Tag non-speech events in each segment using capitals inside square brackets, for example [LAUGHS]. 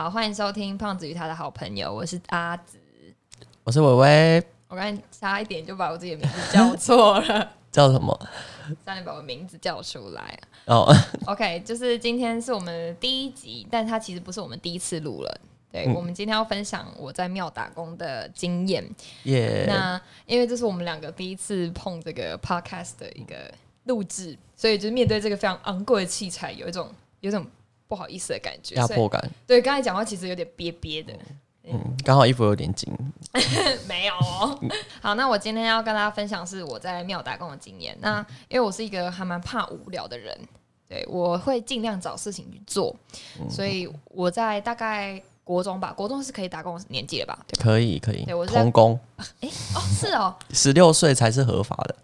好，欢迎收听胖子与他的好朋友，我是阿紫。我是伟伟，我刚才差一点就把我自己的名字叫错了，[LAUGHS] 叫什么？差点把我名字叫出来。哦，[LAUGHS] OK，就是今天是我们第一集，但它其实不是我们第一次录了。对，嗯我们今天要分享我在庙打工的经验。耶、那因为这是我们两个第一次碰这个 podcast 的一个录制，所以就是面对这个非常昂贵的器材，有一种有一种不好意思的感觉。压迫感。对，刚才讲话其实有点憋憋的。嗯，刚好衣服有点紧。[LAUGHS] 没有哦。好，那我今天要跟大家分享是我在庙打工的经验。那因为我是一个还蛮怕无聊的人，对我会尽量找事情去做，所以我在大概国中吧，国中是可以打工的年纪了吧？对吧？可以可以对我，是童工 [LAUGHS] 哎哦，是哦，十六岁才是合法的，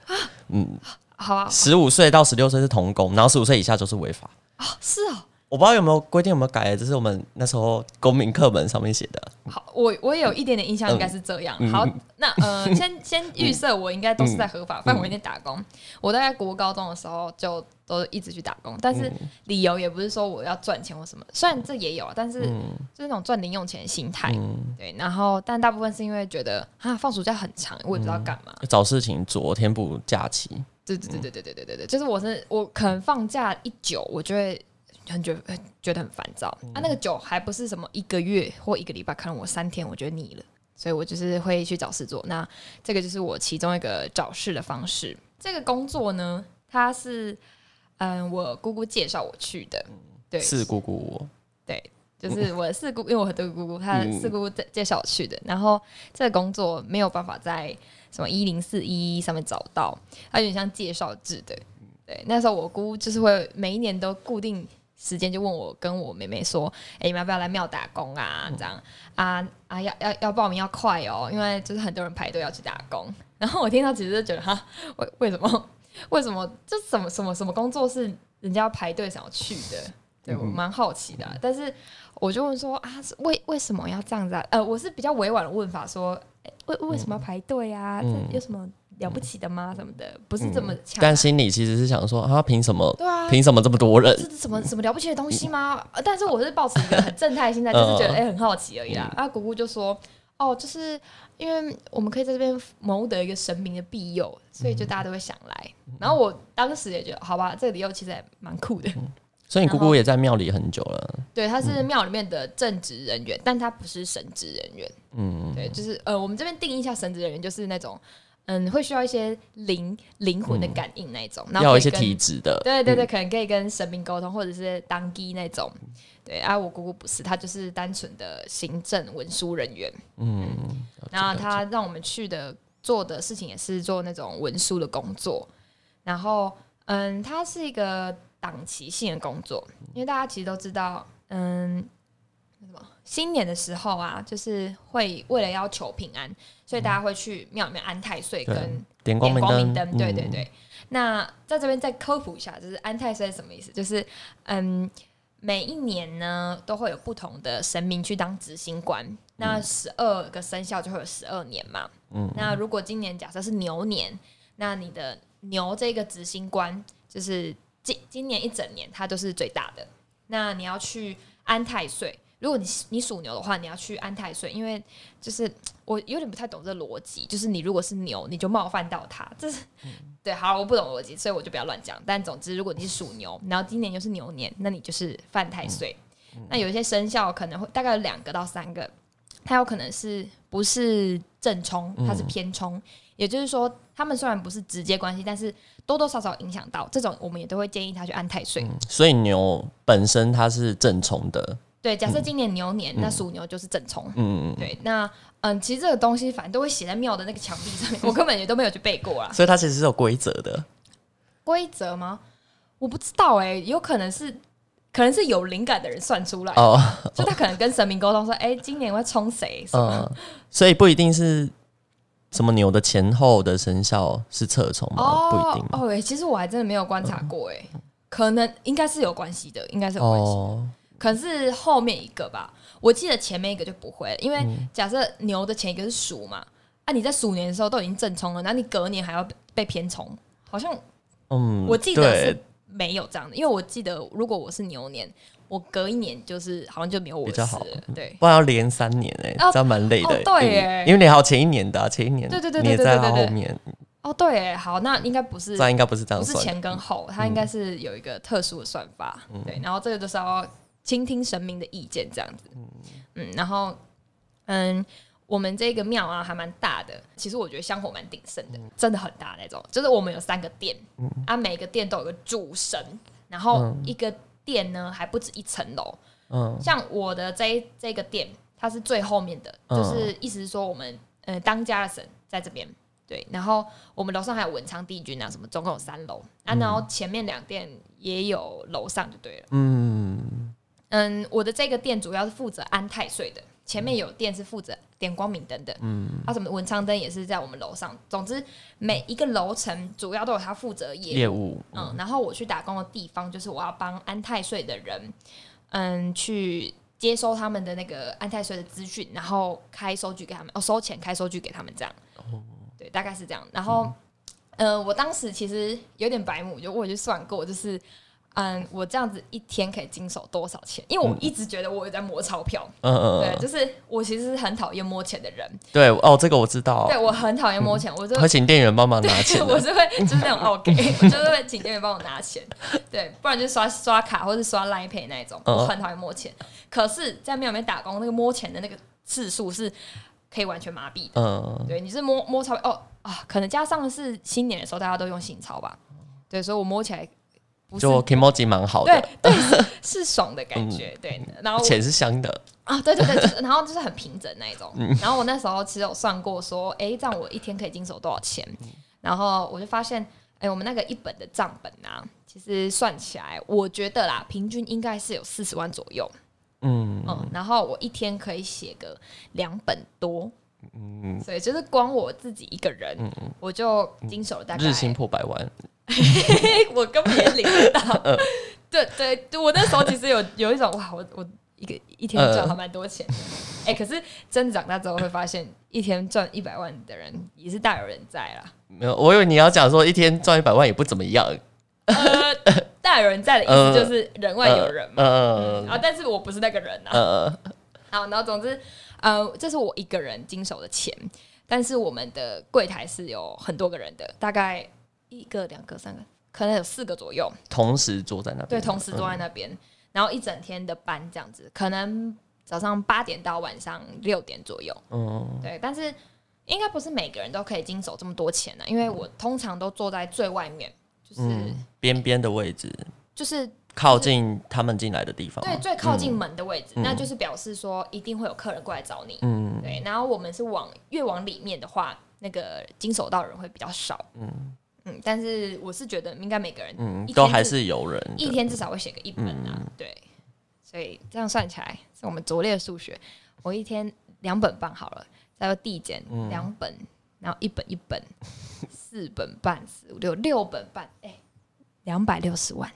嗯，好啊，十五岁到十六岁是童工，然后十五岁以下就是违法。哦，是哦。我不知道有没有规定有没有改，这是我们那时候公民课本上面写的。好，我我也有一点点印象，应该是这样。好，那呃，先先预设我应该都是在合法范围内打工。我大概国高中的时候就都一直去打工，但是理由也不是说我要赚钱或什么，虽然这也有，但是就是那种赚零用钱的心态。嗯，对，然后但大部分是因为觉得啊，放暑假很长，我也不知道干嘛。找事情做，填补假期。对对对对对对对对对，就是我是我可能放假一久，我就会很觉得觉得很烦躁、啊。那个酒还不是什么一个月或一个礼拜，可能我三天我觉得腻了，所以我就是会去找事做。那这个就是我其中一个找事的方式。这个工作呢，它是嗯我姑姑介绍我去的，对，是姑姑我，对，就是我四姑，因为我很多个姑姑，她四姑介介绍我去的。然后这个工作没有办法在什么一零四一上面找到，它有点像介绍制的。对，那时候我姑就是会每一年都固定时间就问我跟我妹妹说：“哎、你们要不要来庙打工啊？这样啊啊，要要要报名要快哦，因为就是很多人排队要去打工。[LAUGHS] ”然后我听到其实就觉得哈，为为什么 [LAUGHS] 为什么这什么什么什么工作是人家要排队想要去的？对我蛮好奇的啊、但是我就问说啊，是为为什么要这样子啊？呃，我是比较委婉的问法说，诶为为什么要排队啊？嗯这有什么了不起的吗？什么的，不是这么强啊、但心里其实是想说，啊，凭什么？对啊，凭什么这么多人？这是什么什么了不起的东西吗？呃但是我是抱持一个很正态的心态，[LAUGHS] 就是觉得哎、很好奇而已啦。啊，姑姑就说哦，就是因为我们可以在这边谋得一个神明的庇佑，所以就大家都会想来。然后我当时也觉得，好吧，这个理由其实也蛮酷的。所以你姑姑也在庙里很久了。对，她是庙里面的正职人员，但她不是神职人员。嗯，对，就是呃，我们这边定义一下神职人员，就是那种嗯，会需要一些灵灵魂的感应那一种，然后要有一些体质的。对对对，可能可以跟神明沟通，或者是当机那种。对啊，我姑姑不是，她就是单纯的行政文书人员。嗯，然后她让我们去的做的事情也是做那种文书的工作。然后嗯，它是一个档期性的工作，因为大家其实都知道，嗯，那什么新年的时候啊，就是会为了要求平安，所以大家会去庙里面安太岁跟点光明灯，灯，对对嗯，对。那在这边再科普一下，就是安太岁是什么意思？就是嗯，每一年呢都会有不同的神明去当执行官，那十二个生肖就会有十二年嘛。嗯，那如果今年假设是牛年，那你的牛这个执行官就是今今年一整年它都是最大的。那你要去安太岁。如果你你属牛的话，你要去安太岁，因为就是 [TSK] 我有点不太懂这逻辑，就是你如果是牛，你就冒犯到他，这是、对。好，我不懂逻辑，所以我就不要乱讲。但总之，如果你是属牛，然后今年又是牛年，那你就是犯太岁。那有一些生肖可能会大概有两个到三个，它有可能是不是正冲，它是偏冲，也就是说，他们虽然不是直接关系，但是多多少少影响到。这种我们也都会建议他去安太岁。嗯所以牛本身它是正冲的。对，假设今年牛年，那属牛就是正冲。嗯，对，那嗯，其实这个东西反正都会写在庙的那个墙壁上面，我根本也都没有去背过啦。所以它其实是有规则的。规则吗？我不知道哎、有可能是可能是有灵感的人算出来，哦，就他可能跟神明沟通说，哎、今年我要冲谁什么。嗯，所以不一定是什么牛的前后的生肖是侧冲吗？不一定？哦，哎、其实我还真的没有观察过哎、可能应该是有关系的，应该是有关系。哦，可是后面一个吧，我记得前面一个就不会了，因为嗯。假设牛的前一个是鼠嘛，啊，你在鼠年的时候都已经正冲了，然后你隔年还要被被偏冲，好像嗯，我记得是没有这样的，因为我记得如果我是牛年，我隔一年就是好像就没有我比较好了，对。不然要连三年哎、哦。这样蛮累的、哦对因为你还有前一年的、啊，前一年对对对对对对对后面，哦，对耶，好，那应该不是这应该不是这样不是。前跟后，它应该是有一个特殊的算法，对，然后这个就是要倾听神明的意见这样子，嗯，然后嗯，我们这个庙啊还蛮大的，其实我觉得香火蛮鼎盛的，真的很大那种，就是我们有三个殿，啊，每个殿都有个主神，然后一个殿呢还不止一层楼，嗯。像我的这一这个殿，它是最后面的，嗯。就是意思是说我们呃当家的神在这边，对，然后我们楼上还有文昌帝君啊，什么总共有三楼啊，然后前面两殿也有楼上就对了。嗯嗯，我的这个店主要是负责安太岁的，前面有店是负责点光明灯的，嗯，啊，什么文昌灯也是在我们楼上。总之，每一个楼层主要都有他负责业务业务嗯，然后我去打工的地方就是我要帮安太税的人，嗯，去接收他们的那个安泰税的资讯，然后开收据给他们，哦，收钱开收据给他们这样。对，大概是这样。然后，呃，我当时其实有点白目，就我就算过，就是。嗯，我这样子一天可以经手多少钱？因为我一直觉得我有在摸钞票，嗯嗯对，嗯，就是我其实是很讨厌摸钱的人，对哦，这个我知道，对我很讨厌摸钱，我就会请店员帮忙拿钱 [LAUGHS] 我。是会就是那种 OK，[LAUGHS] 我就是会请店员帮我拿钱，对，不然就刷刷卡或是刷 Line Pay 那一种，嗯我很讨厌摸钱。可是，在庙里面打工，那个摸钱的那个次数是可以完全麻痹的。嗯，对，你是摸摸钞票哦啊，可能加上是新年的时候大家都用新钞吧，对，所以我摸起来不是就 Kimoji 蛮好的，对是是爽的感觉，对，然后我钱是香的。啊，对对对，就是然后就是很平整那一种。嗯然后我那时候其实有算过说，哎，这样我一天可以经手多少钱？嗯然后我就发现，哎，我们那个一本的账本啊，其实算起来，我觉得啦，平均应该是有四十万左右。嗯嗯，然后我一天可以写个两本多。嗯，所以就是光我自己一个人，我就经手了大概嗯日薪破百万，[LAUGHS] 我根本也领不到。嗯对对对，我那时候其实有有一种哇，我我一个一天赚还蛮多钱的。哎、可是真的长大之后会发现，一天赚一百万的人也是大有人在啦。没有，我以为你要讲说一天赚一百万也不怎么样。呃，大有人在的意思 [LAUGHS] 就是人外有人嘛。嗯啊，但是我不是那个人啊。呃，好，然后总之，呃，这是我一个人经手的钱，但是我们的柜台是有很多个人的，大概一个、两个、三个，可能有四个左右。同时坐在那边，对，同时坐在那边，然后一整天的班这样子，可能早上八点到晚上六点左右。嗯，对，但是应该不是每个人都可以经手这么多钱的、因为我通常都坐在最外面，就是、嗯边边的位置，就是靠近他们进来的地方。对最靠近门的位置，嗯那就是表示说一定会有客人过来找你。嗯对，然后我们是往越往里面的话，那个经手到人会比较少。嗯嗯，但是我是觉得应该每个人嗯都还是有人。一天至少会写个一本啊，嗯对，所以这样算起来是我们拙劣的数学，我一天两本半好了，再要递减嗯两本，然后一本一本，四本半四五六六本半，哎、两百六十万。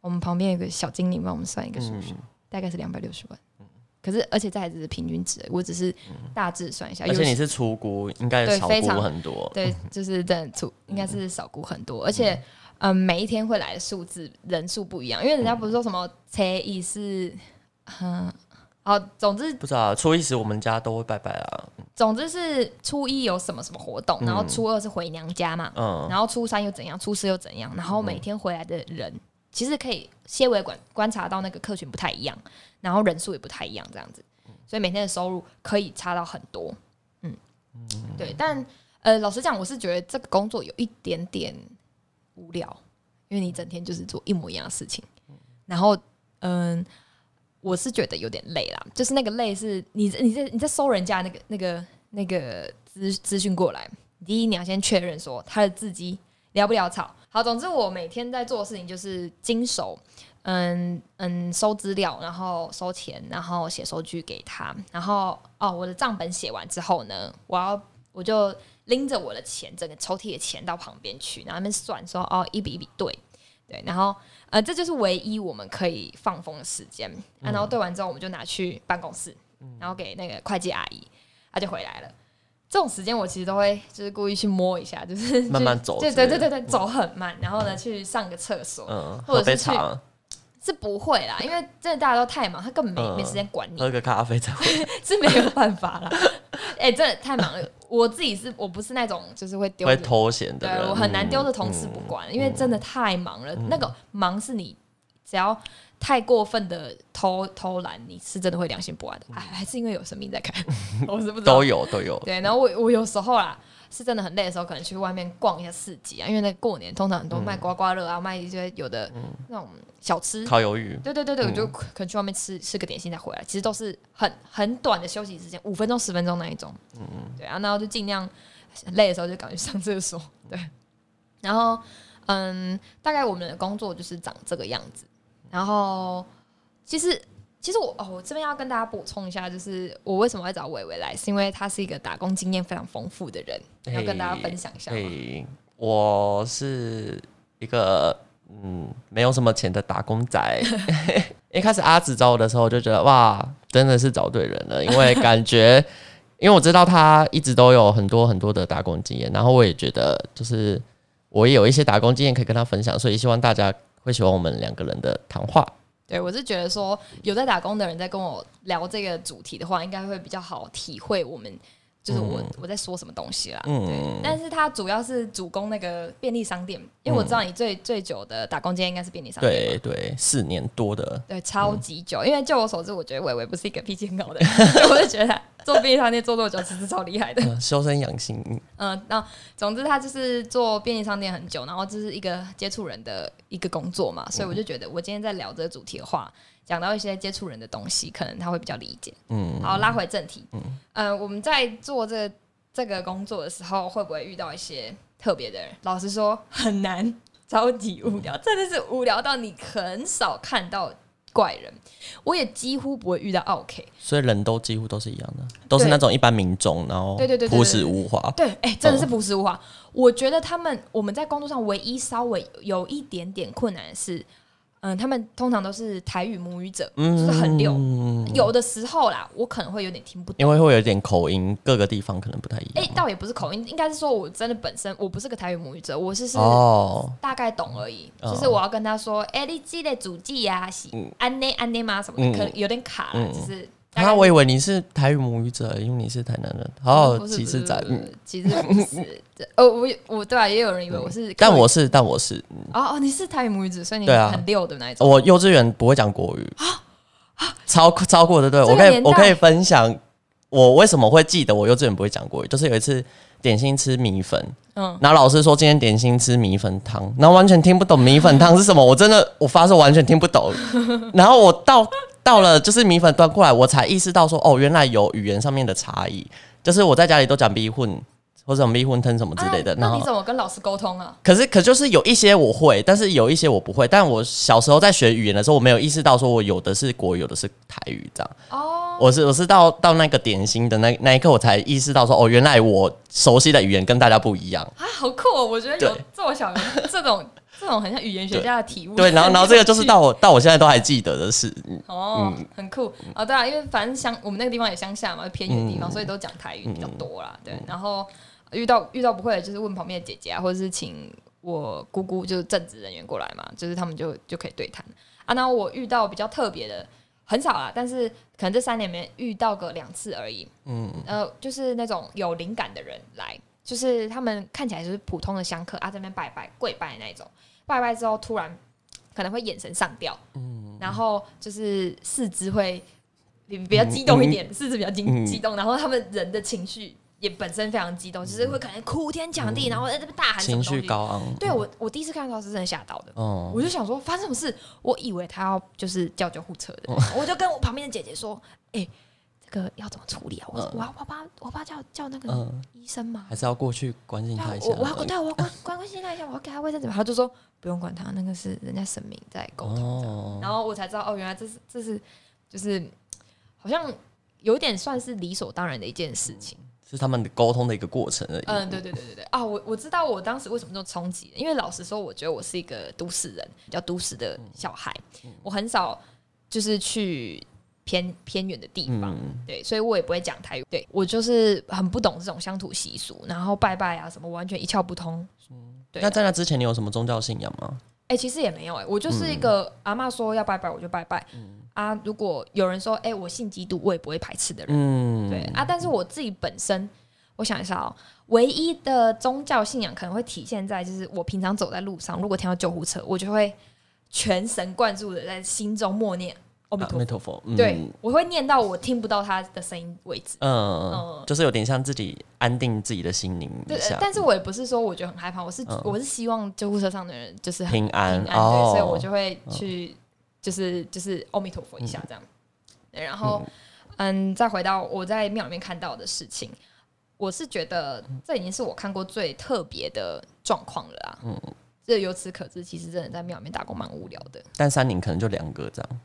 我们旁边有个小精灵帮我们算一个数学，嗯大概是两百六十万。可是，而且这还只是平均值，我只是大致算一下。有而且你是出估，应该少估很多。对，就是真的出应该是少估很多，而且嗯，每一天会来的数字人数不一样，因为人家不是说什么初一是嗯。好，总之不知道初一时我们家都会拜拜啊。总之是初一有什么什么活动，然后初二是回娘家嘛，嗯然后初三又怎样，初四又怎样，然后每天回来的人其实可以些微观观察到那个客群不太一样，然后人数也不太一样，这样子，所以每天的收入可以差到很多。嗯，对，但呃，老实讲，我是觉得这个工作有一点点无聊，因为你整天就是做一模一样的事情，然后嗯。我是觉得有点累啦，就是那个累是你你在你在收人家那个那个那个资资讯过来，第一你要先确认说他的字迹潦不潦草。好，总之我每天在做的事情就是经手，嗯嗯，收资料，然后收钱，然后写收据给他，然后哦，我的账本写完之后呢，我要我就拎着我的钱，整个抽屉的钱到旁边去，然后那边算说哦，一笔一笔对。对，然后呃，这就是唯一我们可以放风的时间、啊。然后对完之后，我们就拿去办公室，然后给那个会计阿姨，她就回来了。这种时间我其实都会就是故意去摸一下，就是慢慢走对对对对对，走很慢，然后呢去上个厕所，嗯，或者是喝杯茶，是不会啦，因为真的大家都太忙，他根本没、嗯没时间管你，喝个咖啡再回来。[LAUGHS] 是没有办法啦。哎、真的太忙了。我自己是我不是那种就是会丢会着偷闲的人，对我很难丢着嗯同事不管，因为真的太忙了。那个忙是你只要太过分的偷偷懒，你是真的会良心不安的。哎还是因为有生命在看，[LAUGHS] 我是不知道都。有都有。对，然后我我有时候啦，是真的很累的时候，可能去外面逛一下市集啊，因为那过年通常很多卖刮刮乐啊，卖一些有的那种小吃。烤鱿鱼，对对对对，我就可能去外面吃吃个点心再回来，其实都是很很短的休息时间，五分钟十分钟那一种。嗯嗯对啊，然后就尽量累的时候就赶紧上厕所。对，然后嗯，大概我们的工作就是长这个样子。然后其实其实我哦，我这边要跟大家补充一下，就是我为什么会找伟伟来，是因为他是一个打工经验非常丰富的人，要跟大家分享一下吗。嘿，我是一个嗯没有什么钱的打工仔。[LAUGHS] 一开始阿紫找我的时候，我就觉得哇，真的是找对人了，因为感觉，因为我知道他一直都有很多很多的打工经验，然后我也觉得就是我也有一些打工经验可以跟他分享，所以希望大家会喜欢我们两个人的谈话。对，我是觉得说有在打工的人在跟我聊这个主题的话，应该会比较好体会我们就是我、我在说什么东西啦。嗯对，但是他主要是主攻那个便利商店，因为我知道你最最久的打工经验应该是便利商店嘛。对对，四年多的，对，超级久，因为就我所知，我觉得伟伟不是一个脾气很好的人，[LAUGHS] 我就觉得他做便利商店做多久，其实超厉害的。呃 [LAUGHS] 修身养性。嗯嗯，那总之他就是做便利商店很久，然后这是一个接触人的一个工作嘛，所以我就觉得我今天在聊这个主题的话，讲到一些接触人的东西，可能他会比较理解。嗯，好，拉回正题，嗯、我们在做这个这个工作的时候，会不会遇到一些特别的人？老实说，很难，超级无聊，真的是无聊到你很少看到怪人，我也几乎不会遇到 OK。所以人都几乎都是一样的，都是那种一般民众，然后对对对对朴实无华。对，哎、真的是朴实无华。我觉得他们我们在工作上唯一稍微有一点点困难的是，嗯，他们通常都是台语母语者，就是很溜。有的时候啦，我可能会有点听不懂。因为会有点口音，各个地方可能不太一样哎、欸。倒也不是口音，应该是说我真的本身我不是个台语母语者，我是是哦，大概懂而已。哦就是我要跟他说，哎、你记得主记呀，是安内安内吗？什么的，嗯可能有点卡啦，嗯就是啊，我以为你是台语母语者，因为你是台南人。好，不是其次仔，其实不是。这呃，我我对啊，也有人以为我是，但我是，但我是，嗯。哦哦，你是台语母语者，所以你对啊。很溜的那一种。我幼稚园不会讲国语。啊超超过的，对我可以我可以分享我为什么会记得我幼稚园不会讲国语，就是有一次点心吃米粉，嗯。然后老师说今天点心吃米粉汤，然后完全听不懂米粉汤是什么，我真的我发誓完全听不懂。[LAUGHS] 然后我到到了就是米粉端过来，我才意识到说哦，原来有语言上面的差异，就是我在家里都讲逼混或者逼混吞什么之类的，啊那你怎么跟老师沟通啊？可是，可就是有一些我会，但是有一些我不会。但我小时候在学语言的时候，我没有意识到说我有的是国语，有的是台语这样。哦，我是我是到到那个点心的那那一刻，我才意识到说，哦，原来我熟悉的语言跟大家不一样。啊，好酷哦！我觉得有对这么小的这种这种很像语言学家的体悟。对，然后然后这个就是到我 [LAUGHS] 到我现在都还记得的事。嗯哦，很酷哦，对啊，因为反正乡我们那个地方也乡下嘛，偏远的地方，嗯所以都讲台语比较多啦。对，然后遇到遇到不会的，就是问旁边的姐姐啊，或者是请我姑姑，就是正职人员过来嘛，就是他们就就可以对谈啊。那我遇到比较特别的很少啦，但是可能这三年里面遇到个两次而已。嗯，呃，就是那种有灵感的人来，就是他们看起来就是普通的香客啊，在那边拜拜跪拜那一种，拜拜之后突然可能会眼神上吊，嗯，然后就是四肢会比比较激动一点，四肢比较激嗯。激动，然后他们人的情绪也本身非常激动，就是会可能哭天抢地，然后在这边大喊情。绪高昂。对我，我第一次看到是真的吓到的。哦，我就想说发生什么事，我以为他要就是叫救护车的，哦。我就跟我旁边的姐姐说：“哎、这个要怎么处理啊？我我要我爸我爸叫叫那个嗯，医生吗？还是要过去关心他一下。我我要对啊我要关关 [LAUGHS] 关心他一下，我要给他卫生纸。他就说不用管他，那个是人家神明在沟通。哦，然后我才知道哦，原来这是这是就是好像有点算是理所当然的一件事情。是他们沟通的一个过程而已。嗯，对对对对对啊！我我知道我当时为什么这么冲击，因为老实说，我觉得我是一个都市人，比较都市的小孩，我很少就是去偏偏远的地方，嗯，对，所以我也不会讲台语，对我就是很不懂这种乡土习俗，然后拜拜啊什么，完全一窍不通。对那在那之前，你有什么宗教信仰吗？哎、其实也没有哎、我就是一个阿妈说要拜拜我就拜拜、啊。如果有人说哎、我信基督，我也不会排斥的人。嗯，对啊，但是我自己本身，我想一下哦，唯一的宗教信仰可能会体现在就是我平常走在路上，如果听到救护车，我就会全神贯注的在心中默念阿弥陀佛。弥陀佛，嗯。对，我会念到我听不到他的声音为止。嗯嗯，就是有点像自己安定自己的心灵对一下，，但是我也不是说我觉得很害怕，我是、嗯。我是希望救护车上的人就是很平安。平安，哦。对，所以我就会去就是就是阿弥陀佛一下这样。对，然后嗯，再回到我在庙里面看到的事情，我是觉得这已经是我看过最特别的状况了啊。嗯，这由此可知，其实真的在庙里面打工蛮无聊的。但山林可能就两个这样，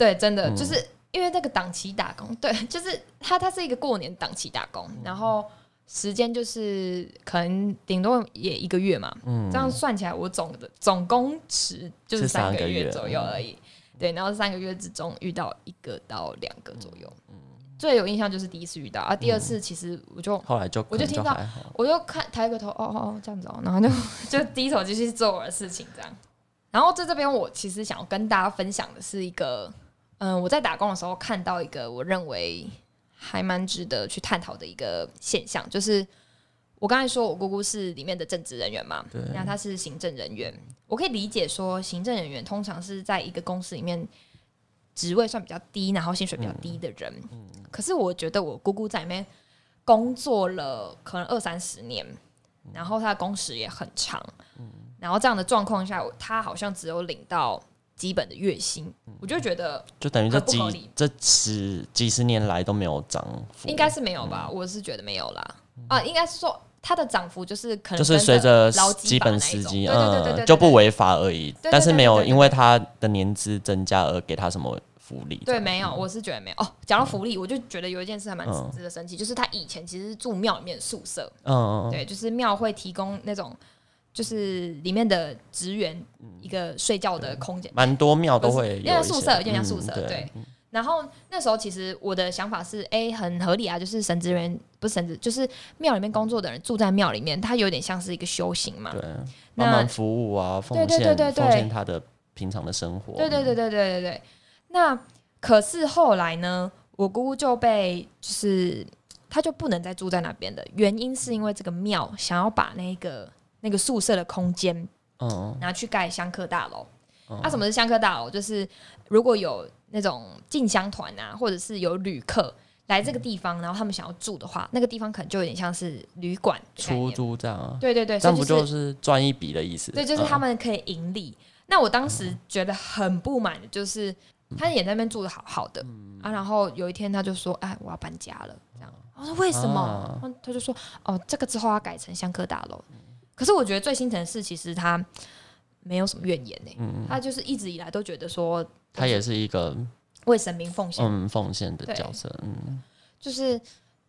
对，真的、就是因为那个档期打工，对，[LAUGHS] 就是它它是一个过年档期打工，然后时间就是可能顶多也一个月嘛，嗯。这样算起来我总的总工时就是三个月左右而已。对，然后三个月之中遇到一个到两个左右，最有印象就是第一次遇到啊，第二次其实我就后来就我就听到，我就看抬个头，哦哦哦，这样子哦，然后就 [LAUGHS] 就低头继续做我的事情，这样。然后在这边，我其实想要跟大家分享的是一个，嗯、我在打工的时候看到一个我认为还蛮值得去探讨的一个现象，就是我刚才说我姑姑是里面的正职人员嘛，对那她是行政人员，我可以理解说行政人员通常是在一个公司里面职位算比较低，然后薪水比较低的人。可是我觉得我姑姑在里面工作了可能二三十年，然后她的工时也很长，然后这样的状况下，她好像只有领到基本的月薪，我就觉得就等于这几这十几十年来都没有涨幅，应该是没有吧，我是觉得没有啦。啊，应该是说它的涨幅就是可能就是随着基基本法那一种。时机，嗯，就不违法而已，但是没有因为他的年资增加而给他什么福利，对，没有，我是觉得没有。哦，讲到福利，我就觉得有一件事还蛮嗯。值得生气，就是他以前其实是住庙里面宿舍，嗯，嗯，嗯。对，就是庙会提供那种，就是里面的职员一个睡觉的空间，蛮多庙都会因为宿舍有点像嗯宿舍，对对。然后那时候其实我的想法是，哎、很合理啊，就是神职人不是神职，就是庙里面工作的人住在庙里面，他有点像是一个修行嘛。对，那服务啊，奉对对对献对对奉献他的平常的生活，对对对对对对对。那可是后来呢，我姑姑就被就是她就不能再住在那边的原因，是因为这个庙想要把那个那个宿舍的空间嗯，拿去盖香客大楼。啊，什么是香客大楼？就是如果有那种进香团啊，或者是有旅客来这个地方，然后他们想要住的话，那个地方可能就有点像是旅馆出。租这样啊，对对对，那不就是赚一笔的意思？对，就是嗯他们可以盈利。那我当时觉得很不满的就是，他也在那边住的好好的、啊，然后有一天他就说：“哎，我要搬家了。”这样，我说：“为什么？”啊他就说：“哦，这个之后要改成香客大楼。”可是我觉得最心疼的是，其实他没有什么怨言呢、他就是一直以来都觉得说，他也是一个为神明奉献，嗯奉献的角色，嗯，就是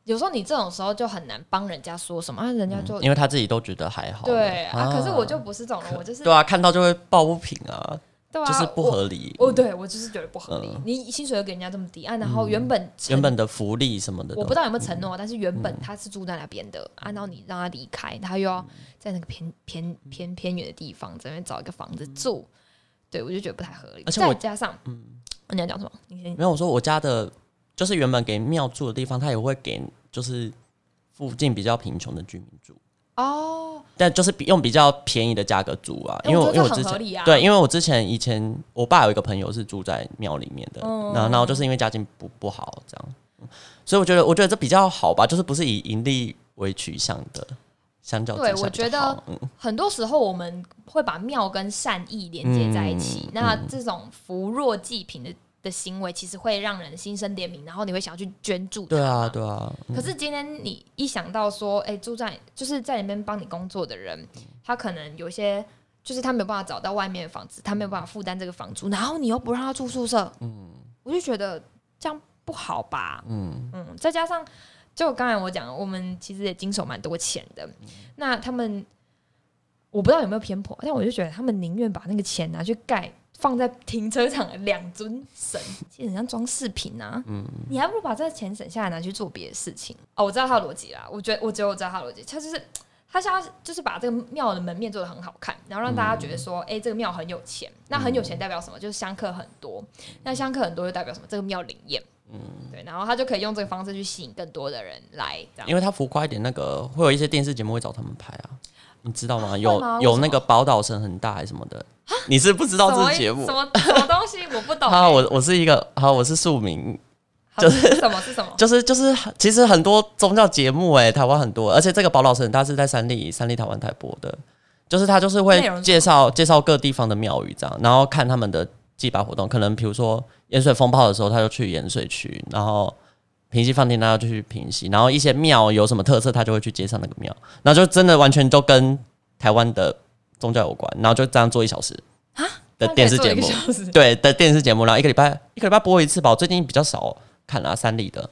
有时候你这种时候就很难帮人家说什么，啊，人家就、因为他自己都觉得还好了，对啊，可是我就不是这种人，我就是对啊，看到就会抱不平啊，对啊，就是不合理。哦，对我就是觉得不合理。嗯。你薪水又给人家这么低啊，然后原本承原本的福利什么的，我不知道有没有承诺，但是原本他是住在那边的，啊，然后你让他离开，他又要在那个偏偏偏偏远的地方在那边找一个房子住，对我就觉得不太合理。而且我再加上，嗯，你要讲什么？你先。没有我说我家的，就是原本给庙住的地方，他也会给就是附近比较贫穷的居民住，哦，但就是比用比较便宜的价格租啊，因为哎我觉得我因为我之前这很合理啊。对，因为我之前以前我爸有一个朋友是住在庙里面的，嗯。然后然后就是因为家境不不好这样，嗯所以我觉得我觉得这比较好吧，就是不是以盈利为取向的，相较之对我觉得很多时候我们会把庙跟善意连接在一起，嗯那这种扶弱济贫的的行为，其实会让人心生怜悯，然后你会想要去捐助他对啊对啊，嗯。可是今天你一想到说，哎、住在就是在里面帮你工作的人，他可能有些就是他没有办法找到外面的房子，他没有办法负担这个房租，然后你又不让他住宿舍，嗯，我就觉得这样不好吧，嗯。嗯，再加上就刚才我讲，我们其实也经手蛮多钱的，那他们我不知道有没有偏颇，但我就觉得他们宁愿把那个钱拿去盖。放在停车场的两尊神，其实很像装饰品啊。嗯，你还不如把这个钱省下来拿去做别的事情。哦，我知道他的逻辑啦。我觉得，我觉得我知道他的逻辑，他就是他想要就是把这个庙的门面做的很好看，然后让大家觉得说，哎、这个庙很有钱。那很有钱代表什么？就是香客很多。那香客很多就代表什么？这个庙灵验。嗯，对，然后他就可以用这个方式去吸引更多的人来，这样。因为他浮夸一点，那个会有一些电视节目会找他们拍啊，你知道吗？有有那个宝岛神很大还是什么的，你是不知道这个节目。什？么什么东西？我不懂、[LAUGHS] 好，欸。我我是一个好，我是庶民，就是什么是什么？就是就是，其实很多宗教节目哎、台湾很多，而且这个宝岛神他是在三立三立台湾台播的，就是他就是会介绍介绍各地方的庙宇这样，然后看他们的祭拜活动，可能比如说盐水风炮的时候，他就去盐水区，然后平息放天他就去平息，然后一些庙有什么特色，他就会去街上那个庙，然后就真的完全都跟台湾的宗教有关，然后就这样做一小时啊的电视节目对的电视节目，然后一个礼拜一个礼拜播一次吧，我最近比较少看啊，三立的。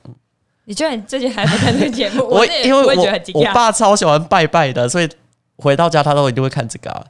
你居然最近还在看这个节目？[LAUGHS] 我也因为我我。爸超喜欢拜拜的，所以回到家他都一定会看这个、啊。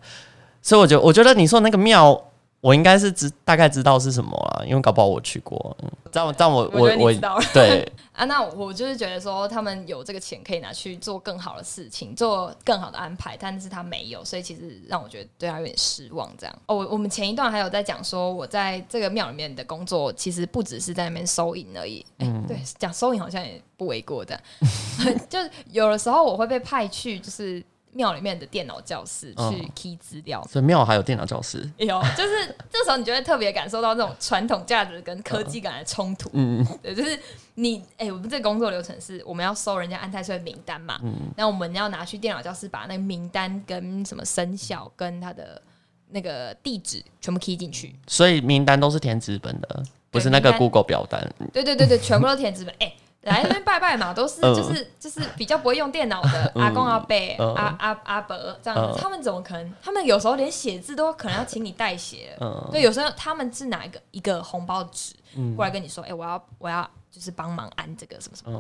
所以我觉得，我觉得你说那个庙，我应该是知大概知道是什么了，因为搞不好我去过。嗯，这样这样我我我我得你知道了 [LAUGHS] 对 [LAUGHS] 啊，那我就是觉得说，他们有这个钱可以拿去做更好的事情，做更好的安排，但是他没有，所以其实让我觉得对他有点失望。这样哦，我我们前一段还有在讲说，我在这个庙里面的工作，其实不只是在那边收银而已。嗯，对，讲收银好像也不为过的，[LAUGHS] 就是有的时候我会被派去，就是庙里面的电脑教室嗯去 key 资料。所以庙还有电脑教室。有，就是这时候你就会特别感受到那种传统价值跟科技感的冲突。嗯，对，就是你，哎、我们这个工作流程是我们要收人家安泰税名单嘛，嗯那我们要拿去电脑教室把那个名单跟什么生效跟他的那个地址全部 key 进去。所以名单都是填纸本的，不是那个 Google 表单。对对对对，全部都填纸本。哎、来那边拜拜嘛，都是嗯。就是就是比较不会用电脑的阿公阿伯、嗯。阿阿阿伯这样子，嗯。他们怎么可能？他们有时候连写字都可能要请你代写对，有时候他们是拿一个一个红包纸过来跟你说，哎、我要我要就是帮忙按这个什么什么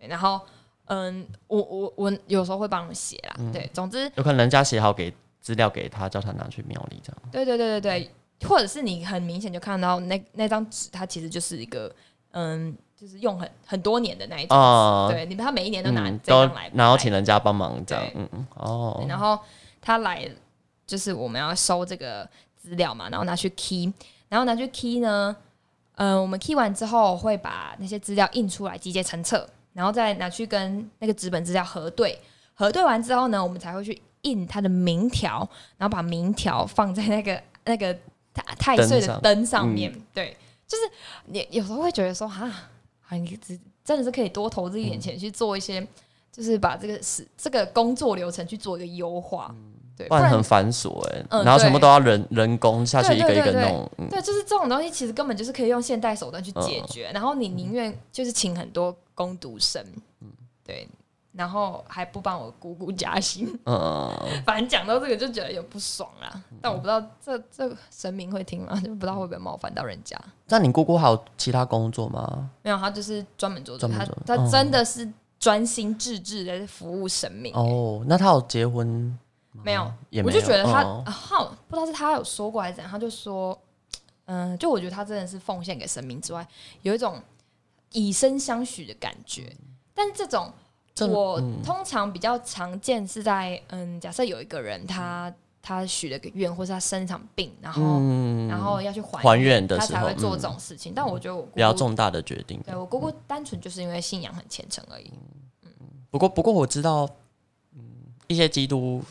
的，然后嗯，我我我有时候会帮他们写啦，嗯。对，总之有可能人家写好给资料给他，叫他拿去庙里这样。对对对对对，或者是你很明显就看到那那张纸，它其实就是一个嗯，就是用很很多年的那一种，哦对，你们他每一年都拿嗯，都这样来，然后请人家帮忙这样。嗯嗯，哦，然后他来就是我们要收这个资料嘛，然后拿去 key，然后拿去 key 呢，呃，我们 key 完之后会把那些资料印出来，集结成册，然后再拿去跟那个纸本资料核对，核对完之后呢，我们才会去印他的名条，然后把名条放在那个那个太太岁的灯上。灯上面，对，就是你有时候会觉得说，哈，好你只真的是可以多投资一点钱去做一些。就是把这个是这个工作流程去做一个优化，对，不然很繁琐哎、嗯然后全部都要人人工下去一个一个弄，嗯，对，就是这种东西其实根本就是可以用现代手段去解决，然后你宁愿就是请很多工读生，对，然后还不帮我姑姑加薪，[LAUGHS] 嗯，反正讲到这个就觉得有不爽啦。但我不知道这这神明会听吗？就不知道会不会冒犯到人家。那你姑姑还有其他工作吗？没有，她就是专门做做他哦真的是专心致志的服务神明。哦，那她有结婚没有？我就觉得他，哦啊好、不知道是她有说过还是怎样，她就说，嗯、就我觉得她真的是奉献给神明之外，有一种以身相许的感觉。但是这种，这我嗯通常比较常见是在，嗯，假设有一个人他他许了个愿，或是他生一场病，然后、嗯，然后要去还还愿的时候他才会做嗯这种事情。但我觉得我比较重大的决定。对我姑姑单纯就是因为信仰很虔诚而已。嗯不过不过我知道，嗯，一些基督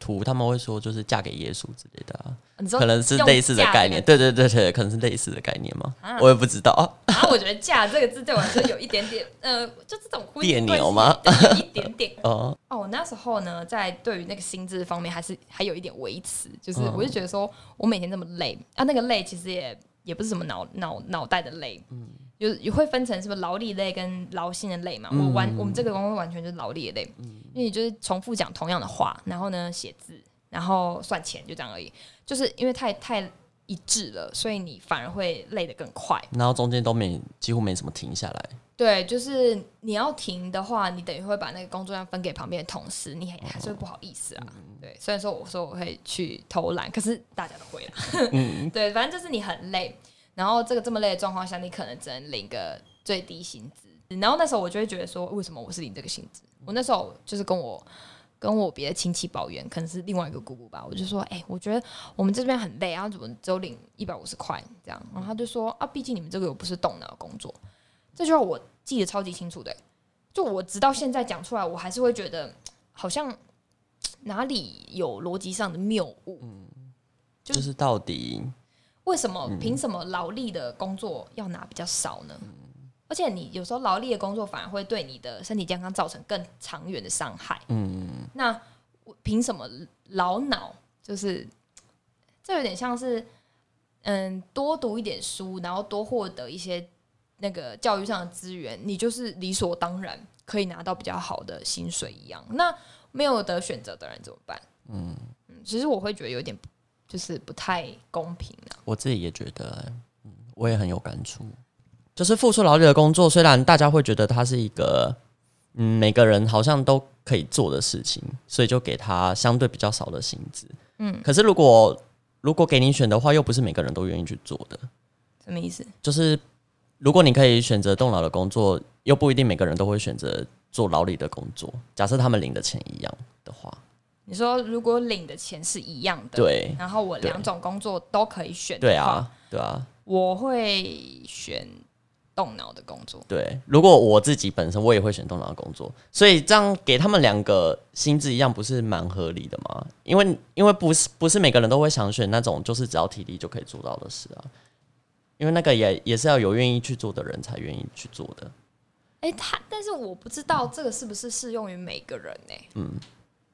徒他们会说就是嫁给耶稣之类的啊，可能是类似的概念。对对对对，可能是类似的概念吗？啊我也不知道。然后我觉得“嫁”这个字对我来说有一点点，呃，就这种别 [LAUGHS] 扭吗有一点点。[LAUGHS] 哦，哦，我那时候呢，在对于那个薪资方面，还是还有一点维持，就是嗯我就觉得说，我每天这么累啊，那个累其实也也不是什么脑脑脑袋的累，嗯，有也会分成什么劳力类跟劳心的累嘛。我完我们这个工作完全就是劳力的累，因为你就是重复讲同样的话，然后呢写字，然后算钱，就这样而已。就是因为太太一致了，所以你反而会累得更快。然后中间都没几乎没什么停下来。对，就是你要停的话，你等于会把那个工作量分给旁边的同事，你还还是会不好意思啊。对，虽然说我说我会去偷懒，可是大家都会啦。[LAUGHS] 对，反正就是你很累，然后这个这么累的状况下，你可能只能领个最低薪资。然后那时候我就会觉得说，为什么我是领这个薪资？我那时候就是跟我跟我别的亲戚抱怨，可能是另外一个姑姑吧，我就说，哎、我觉得我们这边很累，然后怎么只有领一百五十块这样，然后他就说啊，毕竟你们这个又不是动脑工作，这句话我记得超级清楚的、就我直到现在讲出来，我还是会觉得好像哪里有逻辑上的谬误。嗯就是到底为什么凭什么劳力的工作要拿比较少呢？而且你有时候劳力的工作反而会对你的身体健康造成更长远的伤害。嗯，那我凭什么劳脑？就是这有点像是，嗯，多读一点书，然后多获得一些那个教育上的资源，你就是理所当然可以拿到比较好的薪水一样。那没有得选择的人怎么办？嗯嗯，其实我会觉得有点就是不太公平啊。我自己也觉得，嗯，我也很有感触。就是付出劳力的工作，虽然大家会觉得它是一个，嗯，每个人好像都可以做的事情，所以就给他相对比较少的薪资。嗯，可是如果如果给你选的话，又不是每个人都愿意去做的。什么意思？就是如果你可以选择动脑的工作，又不一定每个人都会选择做劳力的工作。假设他们领的钱一样的话，你说如果领的钱是一样的，，对然后我两种工作都可以选，对啊，，对啊，我会选动脑的工作。对。如果我自己本身我也会选动脑的工作，所以这样给他们两个薪资一样，不是蛮合理的吗？因为因为不是不是每个人都会想选那种就是只要体力就可以做到的事啊。因为那个也也是要有愿意去做的人才愿意去做的。哎、他，但是我不知道这个是不是适用于每个人呢、嗯，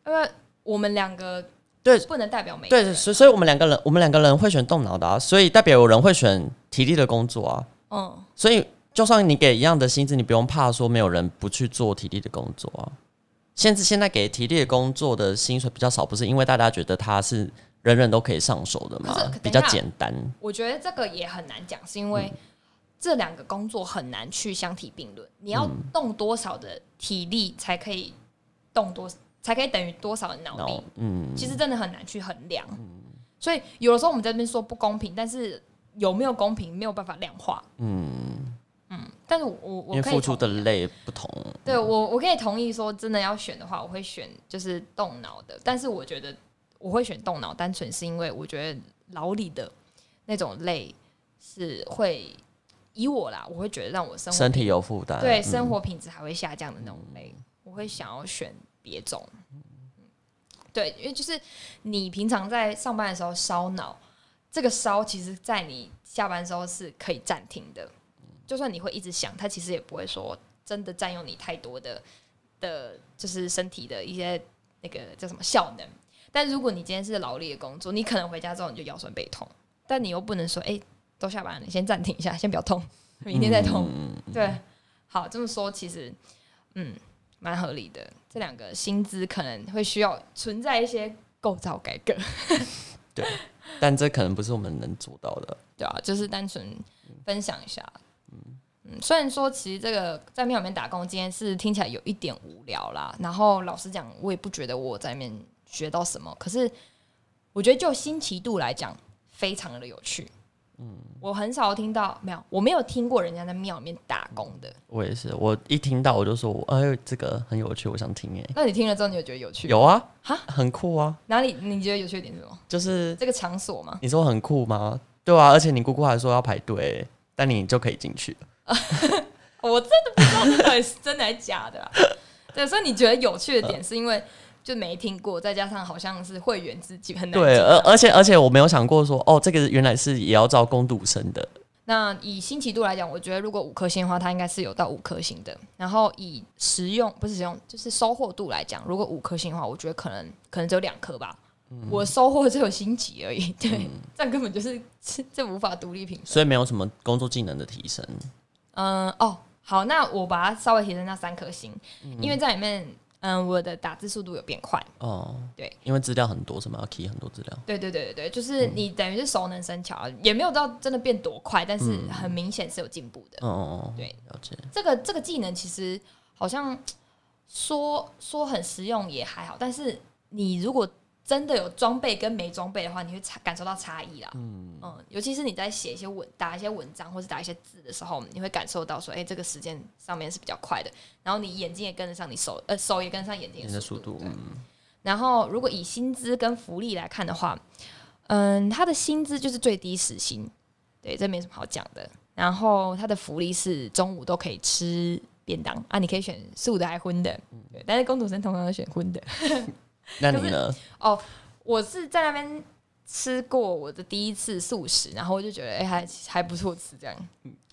因为我们两个对不能代表每个人。对，所以所以我们两个人，我们两个人会选动脑的啊，所以代表有人会选体力的工作啊。嗯，所以就算你给一样的薪资，你不用怕说没有人不去做体力的工作啊。现在现在给体力的工作的薪水比较少，不是因为大家觉得它是人人都可以上手的嘛比较简单。我觉得这个也很难讲，是因为这两个工作很难去相提并论。你要动多少的体力才可以动多，才可以等于多少的脑力嗯，其实真的很难去衡量。所以有的时候我们在那边说不公平，但是有没有公平没有办法量化。嗯嗯，但是我我因我可以为付出的累不同，对我我可以同意说，真的要选的话，我会选就是动脑的。但是我觉得我会选动脑，单纯是因为我觉得劳力的那种累是会以我啦，我会觉得让我生活身体有负担。嗯对生活品质还会下降的那种累，我会想要选别种。对，因为就是你平常在上班的时候烧脑，这个烧其实在你下班的时候是可以暂停的，就算你会一直想，它其实也不会说真的占用你太多的的，就是身体的一些那个叫什么效能。但如果你今天是劳力的工作，你可能回家之后你就腰酸背痛，但你又不能说，哎、都下班了，你先暂停一下，先不要痛，[LAUGHS] 明天再痛。对，好，这么说其实，嗯，蛮合理的。这两个薪资可能会需要存在一些构造改革，[LAUGHS] 对但这可能不是我们能做到的。对啊，就是单纯分享一下。嗯，虽然说其实这个在庙里面打工今天是听起来有一点无聊啦，然后老实讲，我也不觉得我在里面学到什么，可是我觉得就新奇度来讲，非常的有趣。嗯，我很少听到没有，我没有听过人家在庙里面打工的。我也是，我一听到我就说，我哎，这个很有趣，我想听哎。那你听了之后，你有觉得有趣？有啊，哈很酷啊，哪里你觉得有趣的点是什么？就是这个场所吗？你说很酷吗？对啊，而且你姑姑还说要排队，但你就可以进去了。[LAUGHS] 我真的不知道到底是真的还是假的啦。对，所以你觉得有趣的点是因为就没听过，再加上好像是会员自己很难对，而而且而且我没有想过说，哦，这个原来是也要招工读生的。那以新奇度来讲，我觉得如果五颗星的话，它应该是有到五颗星的。然后以实用不是实用，就是收获度来讲，如果五颗星的话，我觉得可能可能只有两颗吧。我收获只有星级而已，对，这样根本就是这这无法独立评分。所以没有什么工作技能的提升。嗯，哦，好，那我把它稍微提升到三颗星，因为在里面，嗯，我的打字速度有变快。哦，对，因为资料很多，什么要 key 很多资料。对对对对对，就是你等于是熟能生巧，也没有到真的变多快，但是很明显是有进步的。哦哦哦，对，了解。这个这个技能其实好像说说很实用也还好，但是你如果真的有装备跟没装备的话，你会差感受到差异啦。嗯尤其是你在写一些文、打一些文章或者打一些字的时候，你会感受到说，哎、这个时间上面是比较快的，然后你眼睛也跟得上，你手呃手也跟得上眼睛你的速度，速度。嗯，然后如果以薪资跟福利来看的话，嗯，他的薪资就是最低时薪，对，这没什么好讲的。然后他的福利是中午都可以吃便当啊，你可以选素的还荤的，对，但是工读生通常都选荤的。[LAUGHS] [LAUGHS] 那你呢？哦，我是在那边吃过我的第一次素食，然后我就觉得哎、还还不错吃这样。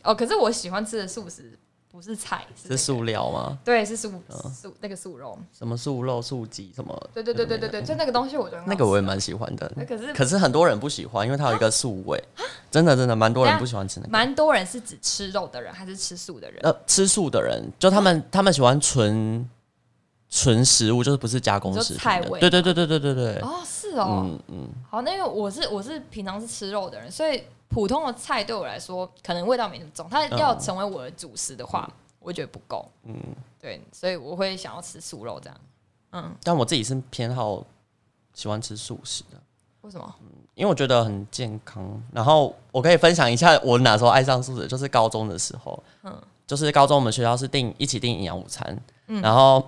哦，可是我喜欢吃的素食不是菜，是、那个、是塑料吗？对，是素素那个素肉。什么素肉、素鸡什么？对对对对对对，就那个东西我觉得那个我也蛮喜欢的。那可是可是很多人不喜欢，因为它有一个素味，真的真的蛮多人不喜欢吃那个。蛮多人是只吃肉的人，还是吃素的人？呃，吃素的人，就他们他们喜欢纯纯食物，就是不是加工食品菜味的。对对对对对对对。哦，是哦。嗯嗯，好，那因为我是我是平常是吃肉的人，所以普通的菜对我来说可能味道没那么重。它要成为我的主食的话，我觉得不够。嗯，对，所以我会想要吃素肉这样。嗯，但我自己是偏好喜欢吃素食的，为什么？因为我觉得很健康。然后我可以分享一下我哪时候爱上素食，就是高中的时候。嗯，就是高中我们学校是订一起订营养午餐，嗯然后。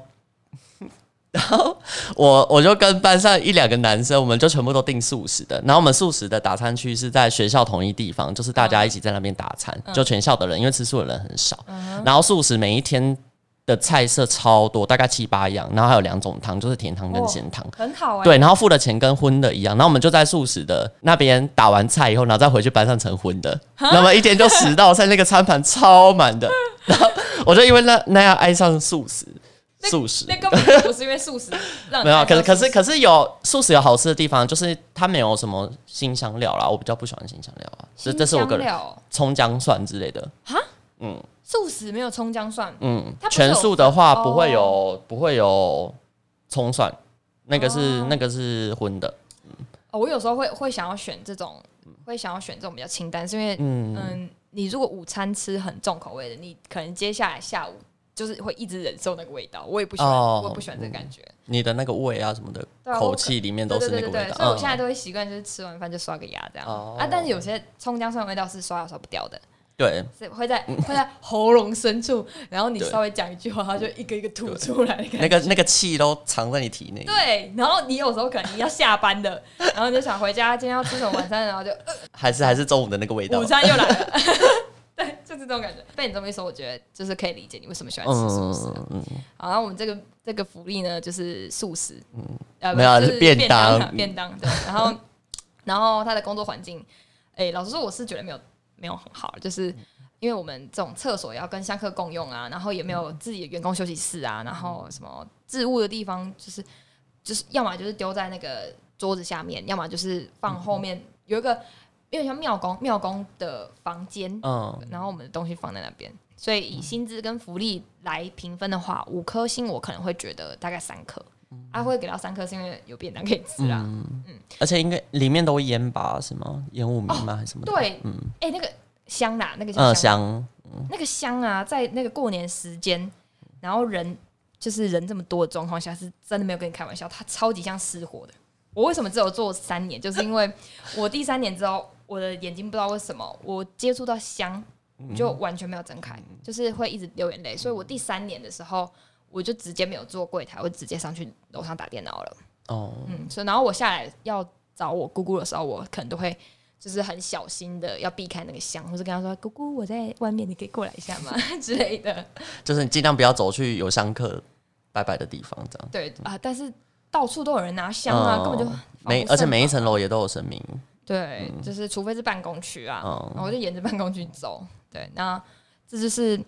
然后我我就跟班上一两个男生，我们就全部都订素食的。然后我们素食的打餐区是在学校同一地方，就是大家一起在那边打餐，就全校的人，因为吃素的人很少。然后素食每一天的菜色超多，大概七八样，然后还有两种汤，就是甜汤跟咸汤。很好哎、对，然后付的钱跟荤的一样，然后我们就在素食的那边打完菜以后，然后再回去班上成荤的，那么一天就十道菜，那个餐盘超满的。然后我就因为那那样爱上素食，素食。那根本不是因为素食让没有，可是可是可是有素食有好吃的地方，就是它没有什么新香料啦，我比较不喜欢新香料啊，这这是我个人葱姜蒜之类的。哈，嗯，素食没有葱姜蒜，嗯全素的话不会有、哦不会有葱蒜，那个是、哦。那个是荤的，哦，我有时候会会想要选这种，会想要选这种比较清淡，是因为嗯。嗯，你如果午餐吃很重口味的，你可能接下来下午就是会一直忍受那个味道，我也不喜欢，哦。我也不喜欢这个感觉。你的那个胃啊什么的对啊口气里面都对是那个味道，对对对对，所以我现在嗯都会习惯就是吃完饭就刷个牙这样、哦。啊，但是有些葱姜蒜的味道是刷牙刷不掉的，对。是会在 [LAUGHS] 会在喉咙深处，然后你对。稍微讲一句话，它就一个一个吐出来的感觉。那个那个气都藏在你体内，对，然后你有时候可能你要下班的，[LAUGHS] 然后你就想回家，今天要吃什么晚餐，然后就、呃。还是还是中午的那个味道。午，餐又来了。[LAUGHS] [LAUGHS] 对，就是这种感觉。被你这么一说，我觉得就是可以理解你为什么喜欢吃素食了。嗯，好，然后我们这个这个福利呢，就是素食，嗯，呃，没有啊就是便便当便当对。然后，然后他的工作环境，哎、老实说，我是觉得没有没有很好，就是因为我们这种厕所也要跟香客共用啊，然后也没有自己的员工休息室啊，然后什么置物的地方，就是就是要么就是丢在那个桌子下面，要么就是放后面有一个有点像庙公庙公的房间，嗯，然后我们的东西放在那边。所以以薪资跟福利来评分的话，五颗星我可能会觉得大概三颗，啊，会给到三颗是因为有便当可以吃啦。而且应该里面都烟吧是吗？烟雾弥漫还是什么的？对，哎、那个香啦，那个香，那个香啊，在那个过年时间，然后人就是人这么多的状况下，是真的没有跟你开玩笑，它超级像失火的。我为什么只有做三年？就是因为我第三年之后，我的眼睛不知道为什么，我接触到香就完全没有睁开，就是会一直流眼泪。所以我第三年的时候，我就直接没有做柜台，我直接上去楼上打电脑了。哦，嗯，所以然后我下来要找我姑姑的时候，我可能都会就是很小心的要避开那个香，或是跟她说：“姑姑，我在外面，你可以过来一下吗？” [LAUGHS] 之类的。就是你尽量不要走去有香客拜拜的地方，这样。对啊，但是到处都有人拿香啊，根本就每而且每一层楼也都有神明，对，就是除非是办公区啊，嗯然后我就沿着办公区走。对，那这就是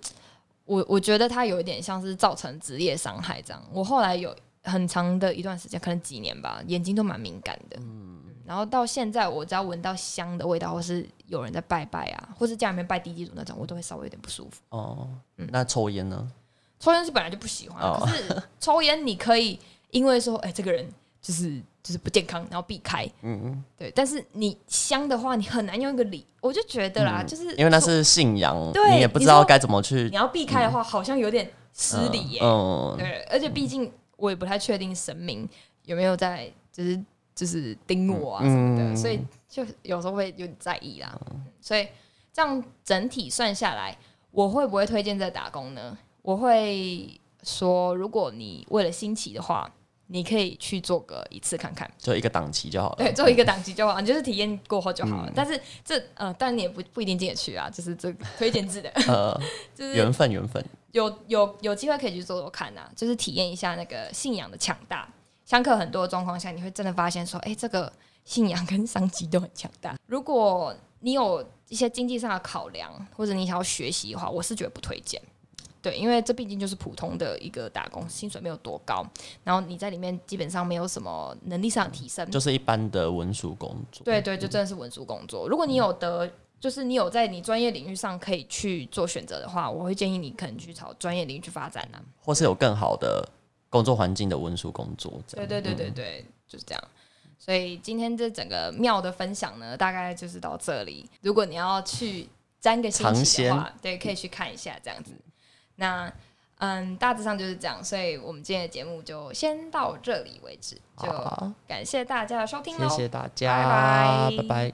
我我觉得它有一点像是造成职业伤害这样。我后来有很长的一段时间，可能几年吧，眼睛都蛮敏感的。嗯，然后到现在，我只要闻到香的味道，或是有人在拜拜啊，或是家里面拜地基主那种，我都会稍微有点不舒服。哦，嗯那抽烟呢？抽烟是本来就不喜欢，哦可是抽烟你可以因为说，哎、这个人就是就是不健康，然后避开。嗯嗯，对，但是你香的话，你很难用一个理，我就觉得啦，就是因为那是信仰，对你也不知道该怎么去你要避开的话，好像有点失礼耶。嗯，对，而且毕竟我也不太确定神明有没有在，就是就是盯我啊什么的，嗯所以就有时候会有点在意啦。所以这样整体算下来，我会不会推荐在打工呢？我会说，如果你为了新奇的话，你可以去做个一次看看，做一个档期就好了。对，做一个档期就好，你就是体验过后就好了。嗯但是这呃，当然你也不不一定进得去啊，就是这个推荐制的，[LAUGHS] 呃，[LAUGHS] 就是缘分缘分，有有有机会可以去做做看啊，就是体验一下那个信仰的强大。相克很多的状况下，你会真的发现说，哎、这个信仰跟商机都很强大。如果你有一些经济上的考量，或者你想要学习的话，我是觉得不推荐。对，因为这毕竟就是普通的一个打工，薪水没有多高，然后你在里面基本上没有什么能力上的提升。就是一般的文书工作。对对，就真的是文书工作。如果你有得，就是你有在你专业领域上可以去做选择的话，我会建议你可能去朝专业领域去发展啊。或是有更好的工作环境的文书工作。对对对对对，就是这样。所以今天这整个庙的分享呢，大概就是到这里。如果你要去沾个新奇的话，对，可以去看一下这样子。那嗯，大致上就是这样。所以我们今天的节目就先到这里为止，就，感谢大家的收听喽。谢谢大家，拜拜拜拜